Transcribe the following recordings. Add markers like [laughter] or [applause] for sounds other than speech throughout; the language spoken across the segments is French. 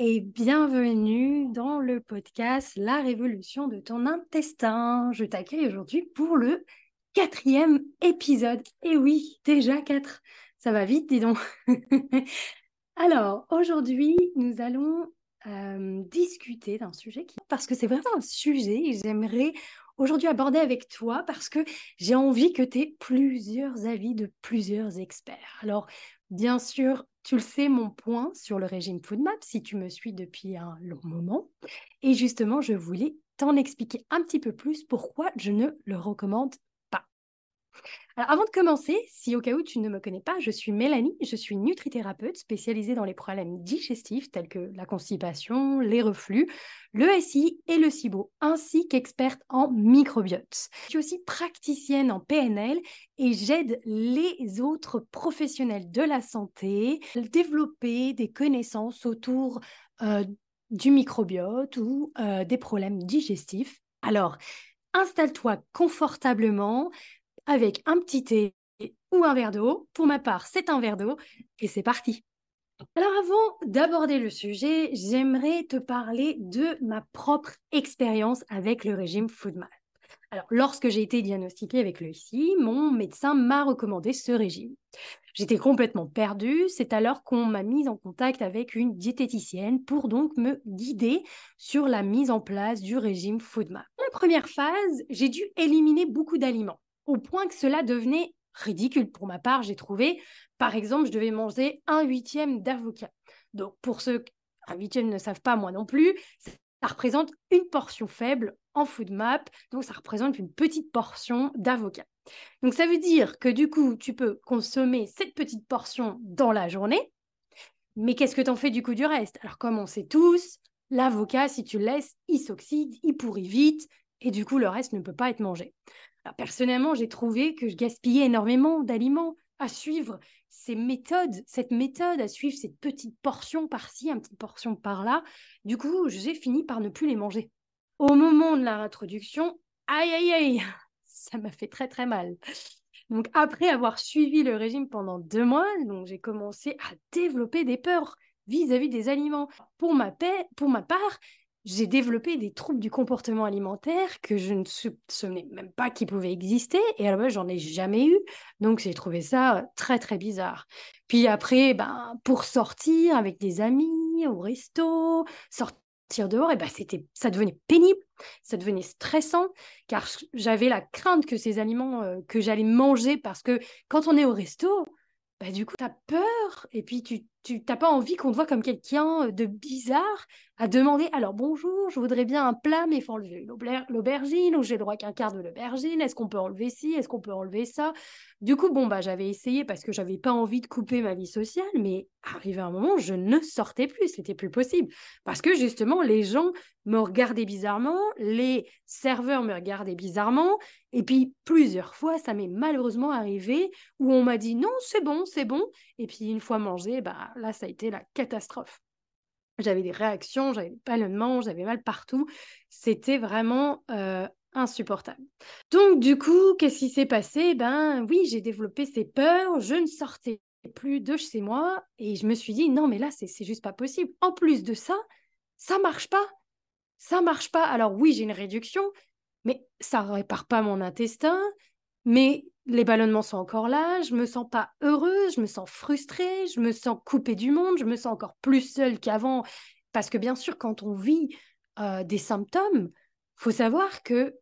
et bienvenue dans le podcast La révolution de ton intestin. Je t'accueille aujourd'hui pour le quatrième épisode. Et oui, déjà quatre. Ça va vite, dis donc. [laughs] Alors, aujourd'hui, nous allons euh, discuter d'un sujet qui... Parce que c'est vraiment un sujet que j'aimerais aujourd'hui aborder avec toi parce que j'ai envie que tu aies plusieurs avis de plusieurs experts. Alors, bien sûr, tu le sais, mon point sur le régime FoodMap, si tu me suis depuis un long moment. Et justement, je voulais t'en expliquer un petit peu plus pourquoi je ne le recommande avant de commencer, si au cas où tu ne me connais pas, je suis Mélanie, je suis nutrithérapeute spécialisée dans les problèmes digestifs tels que la constipation, les reflux, le SI et le SIBO, ainsi qu'experte en microbiote. Je suis aussi praticienne en PNL et j'aide les autres professionnels de la santé à développer des connaissances autour euh, du microbiote ou euh, des problèmes digestifs. Alors, installe-toi confortablement, avec un petit thé ou un verre d'eau. Pour ma part, c'est un verre d'eau et c'est parti. Alors avant d'aborder le sujet, j'aimerais te parler de ma propre expérience avec le régime FoodMap. Alors, lorsque j'ai été diagnostiquée avec le SI, mon médecin m'a recommandé ce régime. J'étais complètement perdue. C'est alors qu'on m'a mise en contact avec une diététicienne pour donc me guider sur la mise en place du régime FoodMap. La première phase, j'ai dû éliminer beaucoup d'aliments au point que cela devenait ridicule. Pour ma part, j'ai trouvé, par exemple, je devais manger un huitième d'avocat. Donc, pour ceux un huitième ne savent pas, moi non plus, ça représente une portion faible en food map, donc ça représente une petite portion d'avocat. Donc ça veut dire que du coup, tu peux consommer cette petite portion dans la journée, mais qu'est-ce que tu en fais du coup du reste? Alors comme on sait tous, l'avocat, si tu le laisses, il s'oxyde, il pourrit vite, et du coup, le reste ne peut pas être mangé personnellement, j'ai trouvé que je gaspillais énormément d'aliments à suivre ces méthodes, cette méthode, à suivre cette petite portion par-ci, une petite portion par-là. Du coup, j'ai fini par ne plus les manger. Au moment de la réintroduction, aïe aïe aïe, [laughs] ça m'a fait très très mal. Donc après avoir suivi le régime pendant deux mois, donc j'ai commencé à développer des peurs vis-à-vis des aliments. Pour ma, paix, pour ma part, j'ai développé des troubles du comportement alimentaire que je ne soupçonnais même pas qu'ils pouvaient exister. Et alors, j'en ai jamais eu. Donc, j'ai trouvé ça très, très bizarre. Puis après, ben, pour sortir avec des amis, au resto, sortir dehors, et ben, c'était, ça devenait pénible, ça devenait stressant, car j'avais la crainte que ces aliments euh, que j'allais manger, parce que quand on est au resto, bah, du coup, tu as peur et puis tu n'as pas envie qu'on te voit comme quelqu'un de bizarre à demander alors bonjour, je voudrais bien un plat, mais il faut enlever l'aubergine ou j'ai le droit qu'un quart de l'aubergine. Est-ce qu'on peut enlever ci Est-ce qu'on peut enlever ça? Du coup, bon, bah, j'avais essayé parce que j'avais pas envie de couper ma vie sociale, mais arrivé un moment, je ne sortais plus, c'était plus possible. Parce que justement, les gens me regardaient bizarrement, les serveurs me regardaient bizarrement, et puis plusieurs fois, ça m'est malheureusement arrivé où on m'a dit non, c'est bon, c'est bon, et puis une fois mangé, bah, là, ça a été la catastrophe. J'avais des réactions, j'avais des ballonnements, j'avais mal partout. C'était vraiment euh, insupportable. Donc, du coup, qu'est-ce qui s'est passé? Ben oui, j'ai développé ces peurs, je ne sortais plus de chez moi et je me suis dit, non, mais là, c'est juste pas possible. En plus de ça, ça marche pas. Ça marche pas. Alors oui, j'ai une réduction, mais ça répare pas mon intestin. Mais les ballonnements sont encore là, je me sens pas heureuse, je me sens frustrée, je me sens coupée du monde, je me sens encore plus seule qu'avant. Parce que bien sûr, quand on vit euh, des symptômes, faut savoir que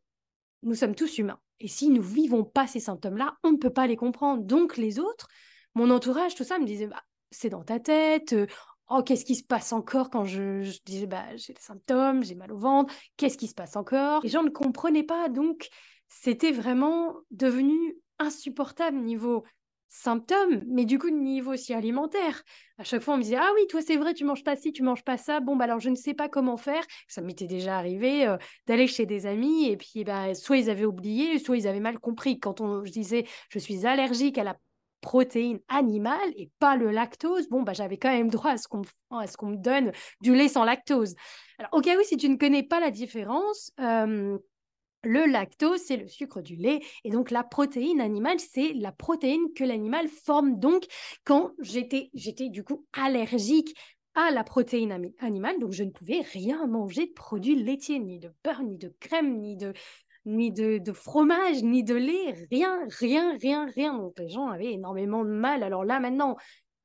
nous sommes tous humains. Et si nous vivons pas ces symptômes-là, on ne peut pas les comprendre. Donc les autres, mon entourage, tout ça me disait, bah, c'est dans ta tête. Euh, oh, qu'est-ce qui se passe encore quand je, je disais, bah, j'ai des symptômes, j'ai mal au ventre, qu'est-ce qui se passe encore? Les gens ne comprenaient pas. Donc, c'était vraiment devenu insupportable niveau symptômes, mais du coup, niveau aussi alimentaire. À chaque fois, on me disait Ah oui, toi, c'est vrai, tu manges pas ci, tu manges pas ça. Bon, bah alors, je ne sais pas comment faire. Ça m'était déjà arrivé euh, d'aller chez des amis, et puis, bah, soit ils avaient oublié, soit ils avaient mal compris. Quand on, je disais Je suis allergique à la protéine animale et pas le lactose, bon, bah, j'avais quand même droit à ce qu'on qu'on me donne du lait sans lactose. Alors, au cas où, si tu ne connais pas la différence, euh, le lactose, c'est le sucre du lait. Et donc, la protéine animale, c'est la protéine que l'animal forme. Donc, quand j'étais, j'étais du coup allergique à la protéine animale, donc je ne pouvais rien manger de produits laitiers, ni de beurre, ni de crème, ni de, ni de, fromage, ni de lait, rien, rien, rien, rien. Donc les gens avaient énormément de mal. Alors là, maintenant,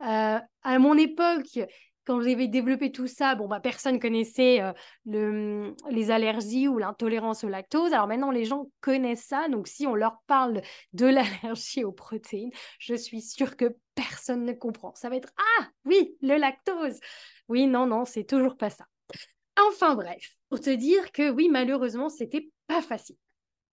euh, à mon époque, quand j'avais développé tout ça, bon, bah, personne connaissait euh, le, les allergies ou l'intolérance au lactose. Alors maintenant, les gens connaissent ça. Donc, si on leur parle de [laughs] l'allergie aux protéines, je suis sûre que personne ne comprend. Ça va être Ah, oui, le lactose. Oui, non, non, c'est toujours pas ça. Enfin bref, pour te dire que oui, malheureusement, c'était pas facile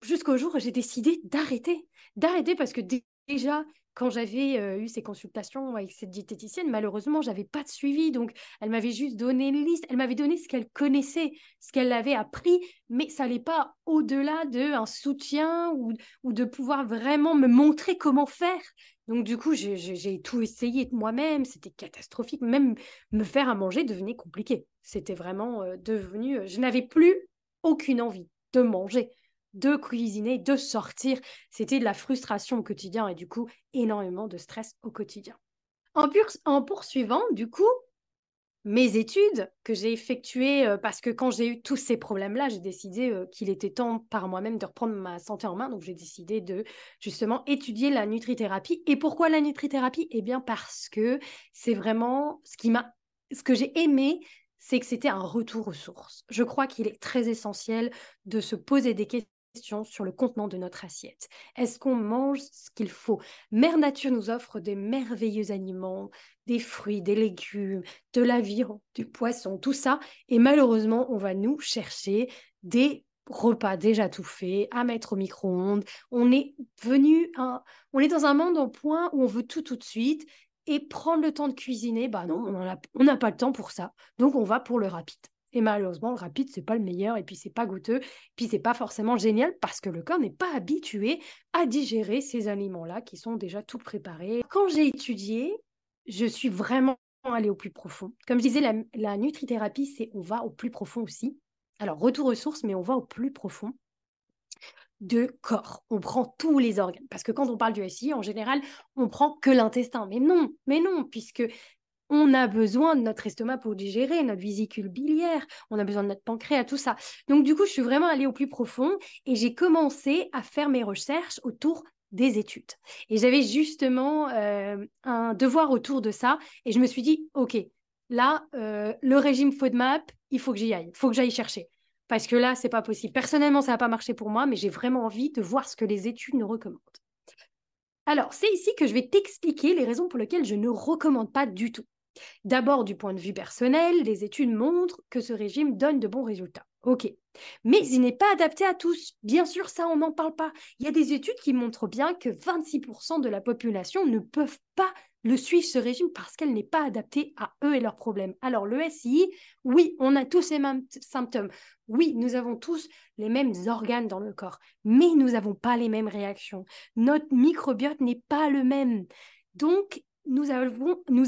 jusqu'au jour où j'ai décidé d'arrêter. D'arrêter parce que déjà, quand j'avais euh, eu ces consultations avec cette diététicienne, malheureusement, j'avais pas de suivi. Donc, elle m'avait juste donné une liste. Elle m'avait donné ce qu'elle connaissait, ce qu'elle avait appris, mais ça n'allait pas au-delà d'un soutien ou, ou de pouvoir vraiment me montrer comment faire. Donc, du coup, j'ai tout essayé moi-même. C'était catastrophique. Même me faire à manger devenait compliqué. C'était vraiment euh, devenu. Euh, je n'avais plus aucune envie de manger de cuisiner, de sortir. C'était de la frustration au quotidien et du coup, énormément de stress au quotidien. En, poursuivant, du coup, mes études que j'ai effectuées, euh, parce que quand j'ai eu tous ces problèmes-là, j'ai décidé euh, qu'il était temps par moi-même de reprendre ma santé en main. Donc, j'ai décidé de justement étudier la nutrithérapie. Et pourquoi la nutrithérapie? Eh bien, parce que c'est vraiment ce qui m'a, ce que j'ai aimé, c'est que c'était un retour aux sources. Je crois qu'il est très essentiel de se poser des questions sur le contenant de notre assiette. Est-ce qu'on mange ce qu'il faut? Mère Nature nous offre des merveilleux aliments, des fruits, des légumes, de l'aviron, du poisson, tout ça. Et malheureusement, on va nous chercher des repas déjà tout faits, à mettre au micro-ondes. On est venu, on est dans un monde au point où on veut tout tout de suite et prendre le temps de cuisiner, bah non, on n'a pas le temps pour ça. Donc on va pour le rapide. Et malheureusement, le rapide, c'est pas le meilleur, et puis c'est pas goûteux, puis c'est pas forcément génial parce que le corps n'est pas habitué à digérer ces aliments-là qui sont déjà tout préparés. Quand j'ai étudié, je suis vraiment allée au plus profond. Comme je disais, la, nutrithérapie, c'est on va au plus profond aussi. Alors, retour aux sources, mais on va au plus profond de corps. On prend tous les organes. Parce que quand on parle du SI, en général, on prend que l'intestin. Mais non, mais non, puisque on a besoin de notre estomac pour digérer, notre vésicule biliaire, on a besoin de notre pancréas, tout ça. Donc du coup, je suis vraiment allée au plus profond et j'ai commencé à faire mes recherches autour des études. Et j'avais justement euh, un devoir autour de ça et je me suis dit, OK, là, euh, le régime FODMAP, il faut que j'y aille, il faut que j'aille chercher. Parce que là, c'est pas possible. Personnellement, ça n'a pas marché pour moi, mais j'ai vraiment envie de voir ce que les études nous recommandent. Alors, c'est ici que je vais t'expliquer les raisons pour lesquelles je ne recommande pas du tout. D'abord, du point de vue personnel, les études montrent que ce régime donne de bons résultats. Ok. Mais il n'est pas adapté à tous. Bien sûr, ça, on n'en parle pas. Il y a des études qui montrent bien que 26% de la population ne peuvent pas le suivre, ce régime, parce qu'elle n'est pas adaptée à eux et leurs problèmes. Alors, le SI, oui, on a tous les mêmes symptômes. Oui, nous avons tous les mêmes organes dans le corps, mais nous n'avons pas les mêmes réactions. Notre microbiote n'est pas le même. Donc, nous,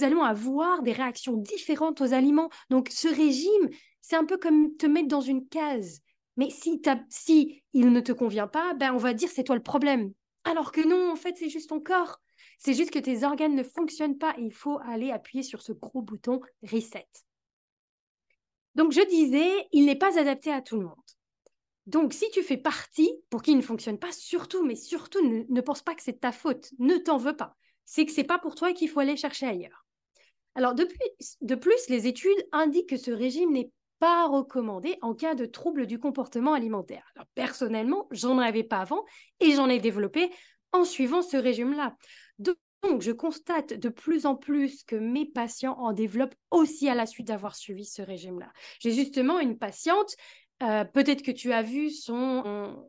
allons avoir des réactions différentes aux aliments. Donc, ce régime, c'est un peu comme te mettre dans une case. Mais si, si il ne te convient pas, ben on va dire c'est toi le problème. Alors que non, en fait, c'est juste ton corps. C'est juste que tes organes ne fonctionnent pas et il faut aller appuyer sur ce gros bouton reset. Donc, je disais, il n'est pas adapté à tout le monde. Donc, si tu fais partie pour qu'il ne fonctionne pas, surtout, mais surtout, ne, ne pense pas que c'est ta faute. Ne t'en veux pas c'est que c'est pas pour toi qu'il faut aller chercher ailleurs. Alors, de plus, les études indiquent que ce régime n'est pas recommandé en cas de troubles du comportement alimentaire. Alors, personnellement, j'en avais pas avant et j'en ai développé en suivant ce régime-là. Donc, je constate de plus en plus que mes patients en développent aussi à la suite d'avoir suivi ce régime-là. J'ai justement une patiente, euh, peut-être que tu as vu son,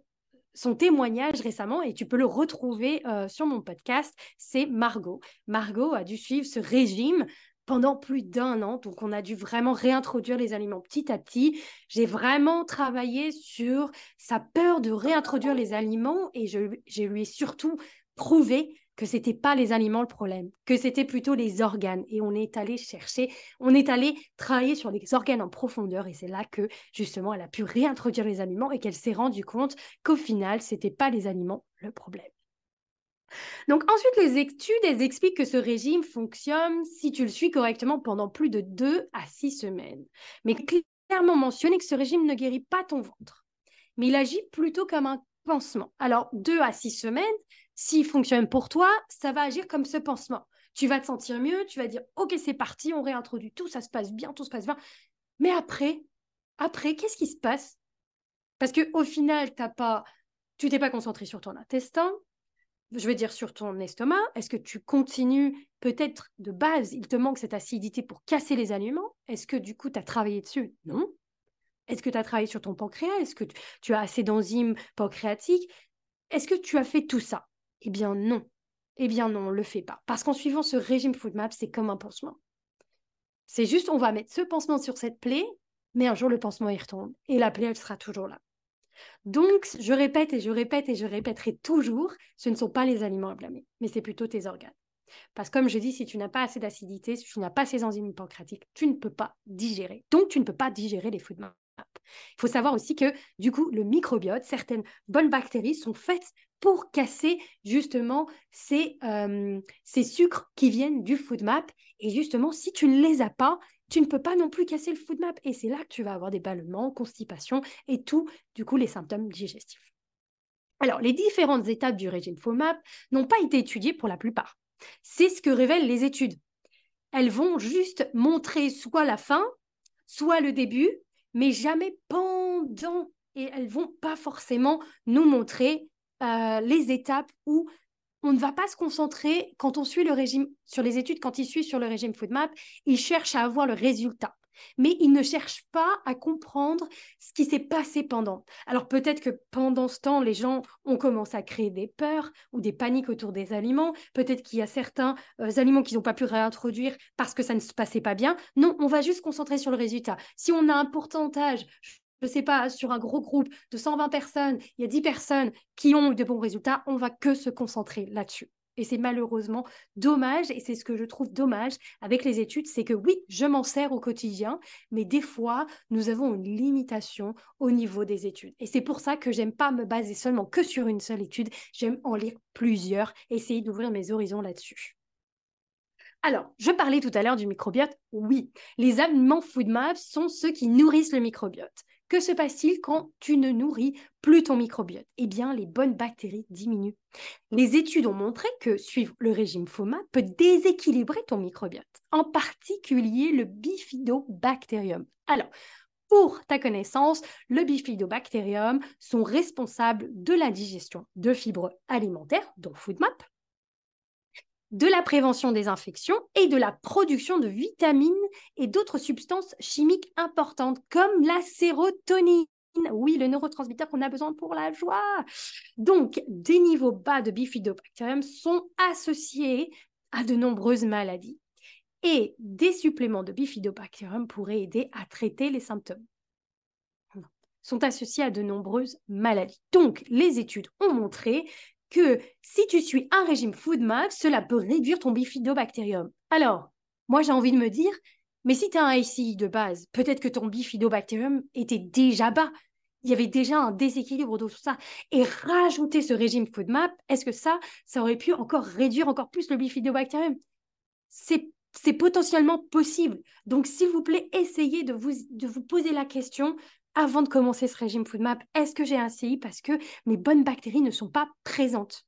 son témoignage récemment et tu peux le retrouver euh, sur mon podcast, c'est Margot. Margot a dû suivre ce régime pendant plus d'un an, donc on a dû vraiment réintroduire les aliments petit à petit. J'ai vraiment travaillé sur sa peur de réintroduire les aliments et je, je lui ai surtout prouvé que c'était pas les aliments le problème, que c'était plutôt les organes. Et on est allé chercher, on est allé travailler sur les organes en profondeur. Et c'est là que justement elle a pu réintroduire les aliments et qu'elle s'est rendue compte qu'au final c'était pas les aliments le problème. Donc ensuite, les études, elles expliquent que ce régime fonctionne si tu le suis correctement pendant plus de 2 à 6 semaines. Mais clairement mentionné que ce régime ne guérit pas ton ventre, mais il agit plutôt comme un pansement. Alors, 2 à 6 semaines, s'il fonctionne pour toi, ça va agir comme ce pansement. Tu vas te sentir mieux, tu vas dire, OK, c'est parti, on réintroduit tout, ça se passe bien, tout se passe bien. Mais après, après, qu'est-ce qui se passe? Parce qu'au final, t'as pas, tu t'es pas concentré sur ton intestin, je veux dire sur ton estomac. Est-ce que tu continues peut-être de base, il te manque cette acidité pour casser les aliments Est-ce que du coup, tu as travaillé dessus? Non. Est-ce que tu as travaillé sur ton pancréas? Est-ce que tu as assez d'enzymes pancréatiques? Est-ce que tu as fait tout ça? Eh bien non. Eh bien non, on ne le fait pas. Parce qu'en suivant ce régime FoodMap, c'est comme un pansement. C'est juste, on va mettre ce pansement sur cette plaie, mais un jour, le pansement, y retombe. Et la plaie, elle sera toujours là. Donc, je répète et je répète et je répéterai toujours, ce ne sont pas les aliments à blâmer, mais c'est plutôt tes organes. Parce que comme je dis, si tu n'as pas assez d'acidité, si tu n'as pas ces enzymes pancréatiques, tu ne peux pas digérer. Donc, tu ne peux pas digérer les food maps. Il faut savoir aussi que, du coup, le microbiote, certaines bonnes bactéries sont faites pour casser justement ces, euh, ces sucres qui viennent du food map. Et justement, si tu ne les as pas, tu ne peux pas non plus casser le food map. Et c'est là que tu vas avoir des ballonnements, constipation et tout, du coup, les symptômes digestifs. Alors, les différentes étapes du régime FODMAP n'ont pas été étudiées pour la plupart. C'est ce que révèlent les études. Elles vont juste montrer soit la fin, soit le début, mais jamais pendant. Et elles vont pas forcément nous montrer euh, les étapes où on ne va pas se concentrer quand on suit le régime sur les études, quand il suit sur le régime FoodMap, il cherche à avoir le résultat. Mais il ne cherche pas à comprendre ce qui s'est passé pendant. Alors peut-être que pendant ce temps, les gens ont commencé à créer des peurs ou des paniques autour des aliments. Peut-être qu'il y a certains euh, aliments qu'ils n'ont pas pu réintroduire parce que ça ne se passait pas bien. Non, on va juste se concentrer sur le résultat. Si on a un pourcentage, ne sais pas, sur un gros groupe de 120 personnes, il y a 10 personnes qui ont eu de bons résultats, on va que se concentrer là-dessus. Et c'est malheureusement dommage, et c'est ce que je trouve dommage avec les études, c'est que oui, je m'en sers au quotidien, mais des fois, nous avons une limitation au niveau des études. Et c'est pour ça que j'aime pas me baser seulement que sur une seule étude, j'aime en lire plusieurs, essayer d'ouvrir mes horizons là-dessus. Alors, je parlais tout à l'heure du microbiote. Oui, les aliments FoodMap sont ceux qui nourrissent le microbiote. Que se passe-t-il quand tu ne nourris plus ton microbiote? Eh bien, les bonnes bactéries diminuent. Les études ont montré que suivre le régime FOMA peut déséquilibrer ton microbiote, en particulier le bifidobacterium. Alors, pour ta connaissance, le bifidobacterium sont responsables de la digestion de fibres alimentaires, dont FoodMap, de la prévention des infections et de la production de vitamines et d'autres substances chimiques importantes comme la sérotonine. Oui, le neurotransmetteur qu'on a besoin pour la joie. Donc, des niveaux bas de bifidobacterium sont associés à de nombreuses maladies. Et des suppléments de bifidobacterium pourraient aider à traiter les symptômes sont associés à de nombreuses maladies. Donc, les études ont montré que si tu suis un régime FoodMap, cela peut réduire ton bifidobacterium. Alors, moi j'ai envie de me dire, mais si tu as un ICI de base, peut-être que ton bifidobacterium était déjà bas. Il y avait déjà un déséquilibre de tout ça. Et rajouter ce régime FoodMap, est-ce que ça, ça aurait pu encore réduire encore plus le bifidobacterium C'est potentiellement possible. Donc, s'il vous plaît, essayez de vous poser la question avant de commencer ce régime FoodMap, est-ce que j'ai un CI parce que mes bonnes bactéries ne sont pas présentes?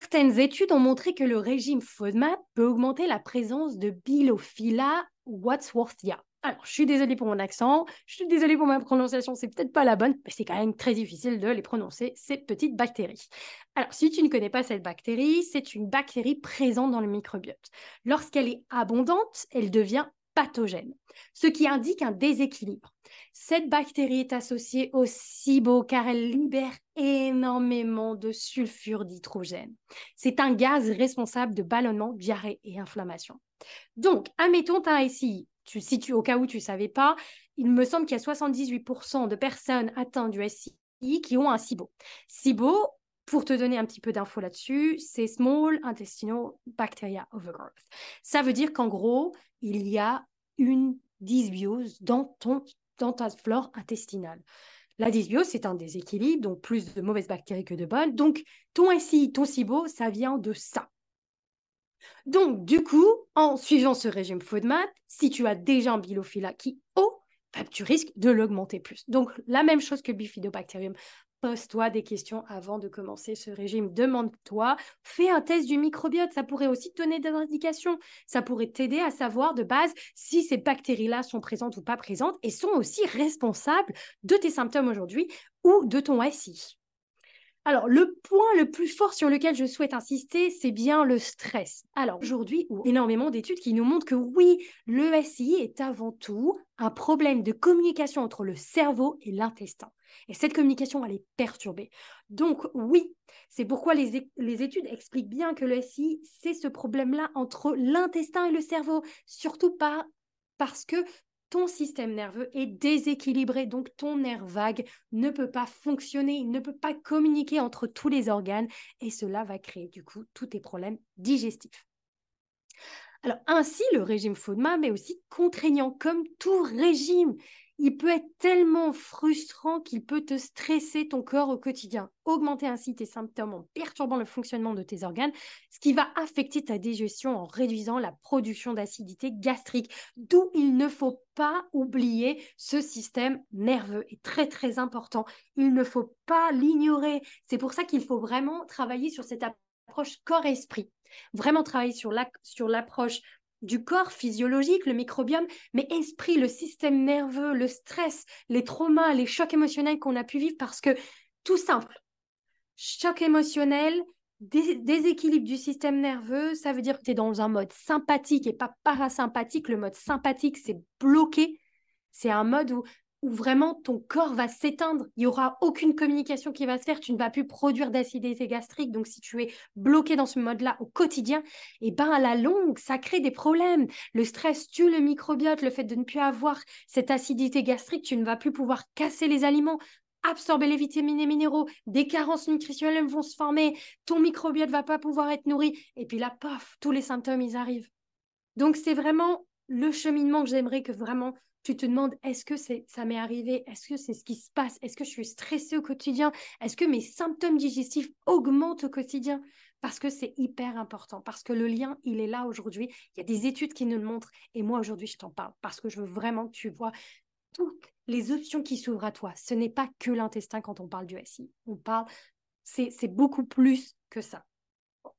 Certaines études ont montré que le régime FODMAP peut augmenter la présence de Bilophila wadsworthia. Alors, je suis désolée pour mon accent, je suis désolée pour ma prononciation, c'est peut-être pas la bonne, mais c'est quand même très difficile de les prononcer, ces petites bactéries. Alors, si tu ne connais pas cette bactérie, c'est une bactérie présente dans le microbiote. Lorsqu'elle est abondante, elle devient pathogène, ce qui indique un déséquilibre. Cette bactérie est associée au SIBO car elle libère énormément de sulfure d'hydrogène. C'est un gaz responsable de ballonnement, diarrhée et inflammation. Donc, admettons, un SI. Tu, si tu, au cas où tu ne savais pas, il me semble qu'il y a 78% de personnes atteintes du SI qui ont un SIBO. SIBO, pour te donner un petit peu d'infos là-dessus, c'est Small Intestinal Bacteria Overgrowth. Ça veut dire qu'en gros, il y a une dysbiose dans, ton, ta flore intestinale. La dysbiose, c'est un déséquilibre, donc plus de mauvaises bactéries que de bonnes. Donc, ton SI, ton SIBO, ça vient de ça. Donc, du coup, en suivant ce régime FODMAP, si tu as déjà un bilophila qui haut, bah, tu risques de l'augmenter plus. Donc, la même chose que Bifidobacterium. Pose-toi des questions avant de commencer ce régime. Demande-toi, fais un test du microbiote. Ça pourrait aussi te donner des indications. Ça pourrait t'aider à savoir de base si ces bactéries-là sont présentes ou pas présentes et sont aussi responsables de tes symptômes aujourd'hui ou de ton SI. Alors, le point le plus fort sur lequel je souhaite insister, c'est bien le stress. Alors, aujourd'hui, énormément d'études qui nous montrent que oui, le SI est avant tout un problème de communication entre le cerveau et l'intestin. Et cette communication, elle est perturbée. Donc, oui, c'est pourquoi les, les, études expliquent bien que le SI, c'est ce problème-là entre l'intestin et le cerveau, surtout pas parce que ton système nerveux est déséquilibré, donc ton nerf vague ne peut pas fonctionner, il ne peut pas communiquer entre tous les organes et cela va créer du coup tous tes problèmes digestifs. Alors ainsi, le régime FODMAP est aussi contraignant comme tout régime il peut être tellement frustrant qu'il peut te stresser ton corps au quotidien, augmenter ainsi tes symptômes en perturbant le fonctionnement de tes organes, ce qui va affecter ta digestion en réduisant la production d'acidité gastrique. D'où il ne faut pas oublier ce système nerveux est très très important. Il ne faut pas l'ignorer. C'est pour ça qu'il faut vraiment travailler sur cette approche corps-esprit. Vraiment travailler sur l'approche du corps physiologique, le microbiome, mais esprit, le système nerveux, le stress, les traumas, les chocs émotionnels qu'on a pu vivre parce que, tout simple, choc émotionnel, déséquilibre du système nerveux, ça veut dire que tu es dans un mode sympathique et pas parasympathique. Le mode sympathique, c'est bloqué. C'est un mode où où vraiment ton corps va s'éteindre. Il n'y aura aucune communication qui va se faire. Tu ne vas plus produire d'acidité gastrique. Donc, si tu es bloqué dans ce mode-là au quotidien, et eh ben à la longue, ça crée des problèmes. Le stress tue le microbiote. Le fait de ne plus avoir cette acidité gastrique, tu ne vas plus pouvoir casser les aliments absorber les vitamines et minéraux, des carences nutritionnelles vont se former, ton microbiote va pas pouvoir être nourri, et puis là, paf, tous les symptômes, ils arrivent. Donc, c'est vraiment le cheminement que j'aimerais que vraiment tu te demandes est-ce que ça m'est arrivé? Est-ce que c'est ce qui se passe? Est-ce que je suis stressée au quotidien? Est-ce que mes symptômes digestifs augmentent au quotidien? Parce que c'est hyper important, parce que le lien, il est là aujourd'hui. Il y a des études qui nous le montrent et moi aujourd'hui, je t'en parle parce que je veux vraiment que tu vois toutes les options qui s'ouvrent à toi. Ce n'est pas que l'intestin quand on parle du SI. On parle, c'est beaucoup plus que ça.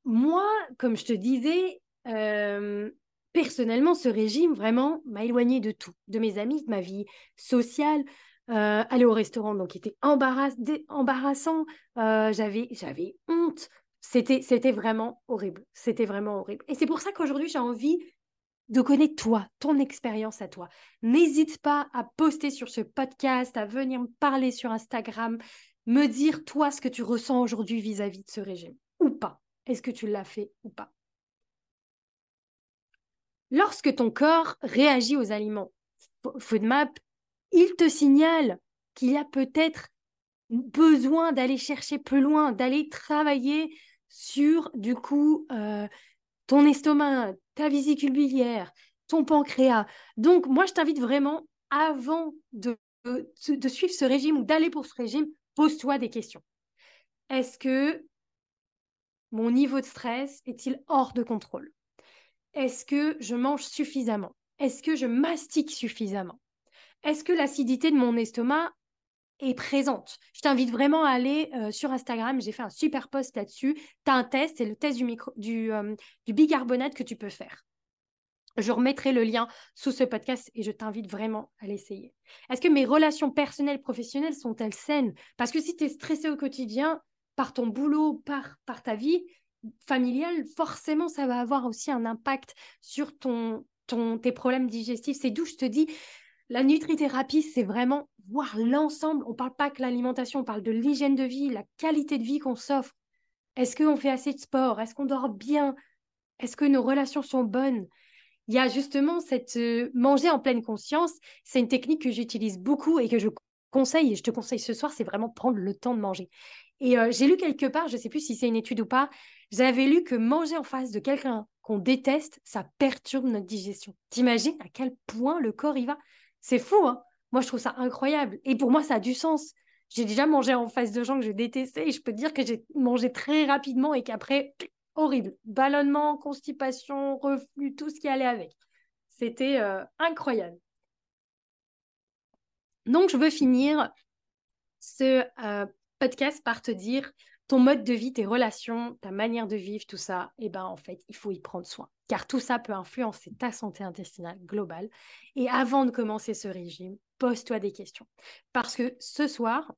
Moi, comme je te disais, euh, personnellement, ce régime vraiment m'a éloigné de tout, de mes amis, de ma vie sociale. Euh, aller au restaurant, donc, était embarrassant. Euh, j'avais, j'avais honte. C'était, c'était vraiment horrible. C'était vraiment horrible. Et c'est pour ça qu'aujourd'hui, j'ai envie de connaître toi, ton expérience à toi. N'hésite pas à poster sur ce podcast, à venir me parler sur Instagram, me dire toi ce que tu ressens aujourd'hui vis-à-vis de ce régime ou pas. Est-ce que tu l'as fait ou pas? Lorsque ton corps réagit aux aliments FODMAP, il te signale qu'il y a peut-être besoin d'aller chercher plus loin, d'aller travailler sur, du coup, euh, ton estomac, ta vésicule biliaire, ton pancréas. Donc, moi, je t'invite vraiment, avant de, de suivre ce régime ou d'aller pour ce régime, pose-toi des questions. Est-ce que mon niveau de stress est-il hors de contrôle? Est-ce que je mange suffisamment? Est-ce que je mastique suffisamment? Est-ce que l'acidité de mon estomac est présente? Je t'invite vraiment à aller euh, sur Instagram. J'ai fait un super post là-dessus. Tu as un test, c'est le test euh, du bicarbonate que tu peux faire. Je remettrai le lien sous ce podcast et je t'invite vraiment à l'essayer. Est-ce que mes relations personnelles, professionnelles sont-elles saines? Parce que si tu es stressé au quotidien par ton boulot, par ta vie, familiale, forcément, ça va avoir aussi un impact sur ton, ton, tes problèmes digestifs. C'est d'où je te dis, la nutrithérapie, c'est vraiment voir l'ensemble. On ne parle pas que l'alimentation, on parle de l'hygiène de vie, la qualité de vie qu'on s'offre. Est-ce qu'on fait assez de sport? Est-ce qu'on dort bien? Est-ce que nos relations sont bonnes? Il y a justement cette euh, manger en pleine conscience. C'est une technique que j'utilise beaucoup et que je et je te conseille ce soir, c'est vraiment prendre le temps de manger. Et euh, j'ai lu quelque part, je ne sais plus si c'est une étude ou pas, j'avais lu que manger en face de quelqu'un qu'on déteste, ça perturbe notre digestion. T'imagines à quel point le corps y va? C'est fou, hein? Moi, je trouve ça incroyable. Et pour moi, ça a du sens. J'ai déjà mangé en face de gens que je détestais et je peux te dire que j'ai mangé très rapidement et qu'après, [clears throat] horrible. Ballonnement, constipation, reflux, tout ce qui allait avec. C'était euh, incroyable. Donc, je veux finir ce euh, podcast par te dire ton mode de vie, tes relations, ta manière de vivre, tout ça, eh ben en fait, il faut y prendre soin. Car tout ça peut influencer ta santé intestinale globale. Et avant de commencer ce régime, pose-toi des questions. Parce que ce soir,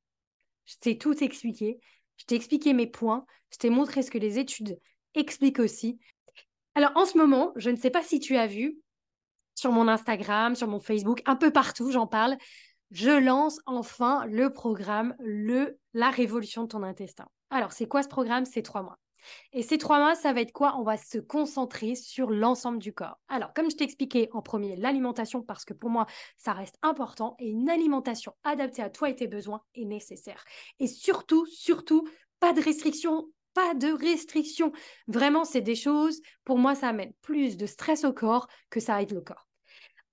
je t'ai tout expliqué. Je t'ai expliqué mes points. Je t'ai montré ce que les études expliquent aussi. Alors en ce moment, je ne sais pas si tu as vu sur mon Instagram, sur mon Facebook, un peu partout, j'en parle. Je lance enfin le programme le La révolution de ton intestin. Alors, c'est quoi ce programme? C'est trois mois. Et ces trois mois, ça va être quoi? On va se concentrer sur l'ensemble du corps. Alors, comme je t'ai expliqué en premier, l'alimentation, parce que pour moi, ça reste important, et une alimentation adaptée à toi et tes besoins est nécessaire. Et surtout, surtout, pas de restrictions, pas de restrictions. Vraiment, c'est des choses, pour moi, ça amène plus de stress au corps que ça aide le corps.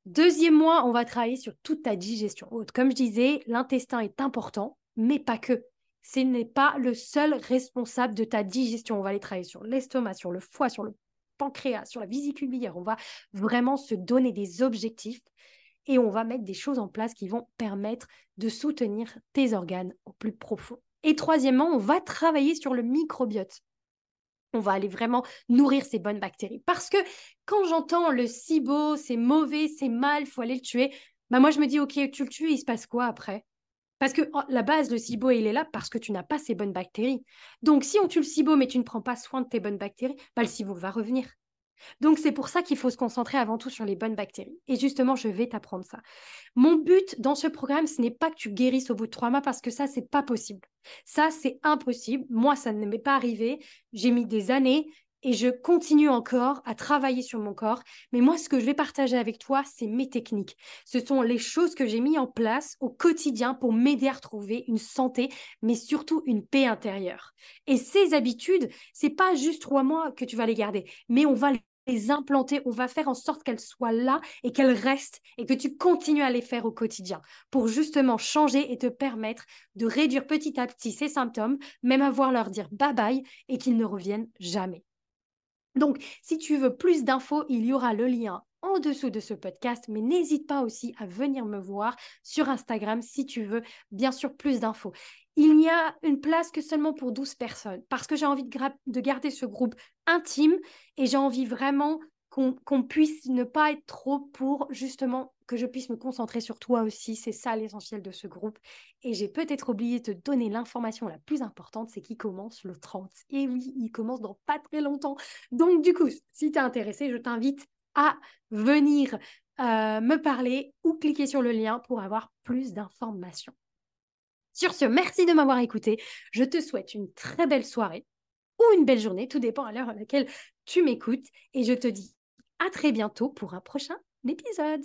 Deuxième mois, on va travailler sur toute ta digestion. Comme je disais, l'intestin est important, mais pas que ce n'est pas le seul responsable de ta digestion. On va aller travailler sur l'estomac, sur le foie, sur le pancréas, sur la vésicule biliaire. On va vraiment se donner des objectifs et on va mettre des choses en place qui vont permettre de soutenir tes organes au plus profond. Et troisièmement, on va travailler sur le microbiote. On va aller vraiment nourrir ces bonnes bactéries. Parce que quand j'entends le SIBO, c'est mauvais, c'est mal, faut aller le tuer, bah moi je me dis, ok, tu le tues, il se passe quoi après? Parce que la base, le SIBO, il est là parce que tu n'as pas ces bonnes bactéries. Donc, si on tue le SIBO, mais tu ne prends pas soin de tes bonnes bactéries, bah, le SIBO va revenir. Donc, c'est pour ça qu'il faut se concentrer avant tout sur les bonnes bactéries. Et justement, je vais t'apprendre ça. Mon but dans ce programme, ce n'est pas que tu guérisses au bout de trois mois parce que ça, c'est pas possible. Ça, c'est impossible. Moi, ça ne m'est pas arrivé. J'ai mis des années et je continue encore à travailler sur mon corps. Mais moi, ce que je vais partager avec toi, c'est mes techniques. Ce sont les choses que j'ai mis en place au quotidien pour m'aider à retrouver une santé, mais surtout une paix intérieure. Et ces habitudes, c'est pas juste trois mois que tu vas les garder, mais on va les implanter, on va faire en sorte qu'elles soient là et qu'elles restent et que tu continues à les faire au quotidien pour justement changer et te permettre de réduire petit à petit ces symptômes, même avoir leur dire bye bye et qu'ils ne reviennent jamais. Donc, si tu veux plus d'infos, il y aura le lien en dessous de ce podcast, mais n'hésite pas aussi à venir me voir sur Instagram si tu veux, bien sûr, plus d'infos. Il n'y a une place que seulement pour 12 personnes parce que j'ai envie de, de, garder ce groupe intime et j'ai envie vraiment qu'on puisse ne pas être trop pour justement que je puisse me concentrer sur toi aussi. C'est ça l'essentiel de ce groupe. Et j'ai peut-être oublié de te donner l'information la plus importante, c'est qu'il commence le 30. Et oui, il commence dans pas très longtemps. Donc du coup, si tu es intéressé, je t'invite à venir euh, me parler ou cliquer sur le lien pour avoir plus d'informations. Sur ce, merci de m'avoir écouté. Je te souhaite une très belle soirée ou une belle journée, tout dépend à l'heure à laquelle tu m'écoutes. Et je te dis à très bientôt pour un prochain épisode.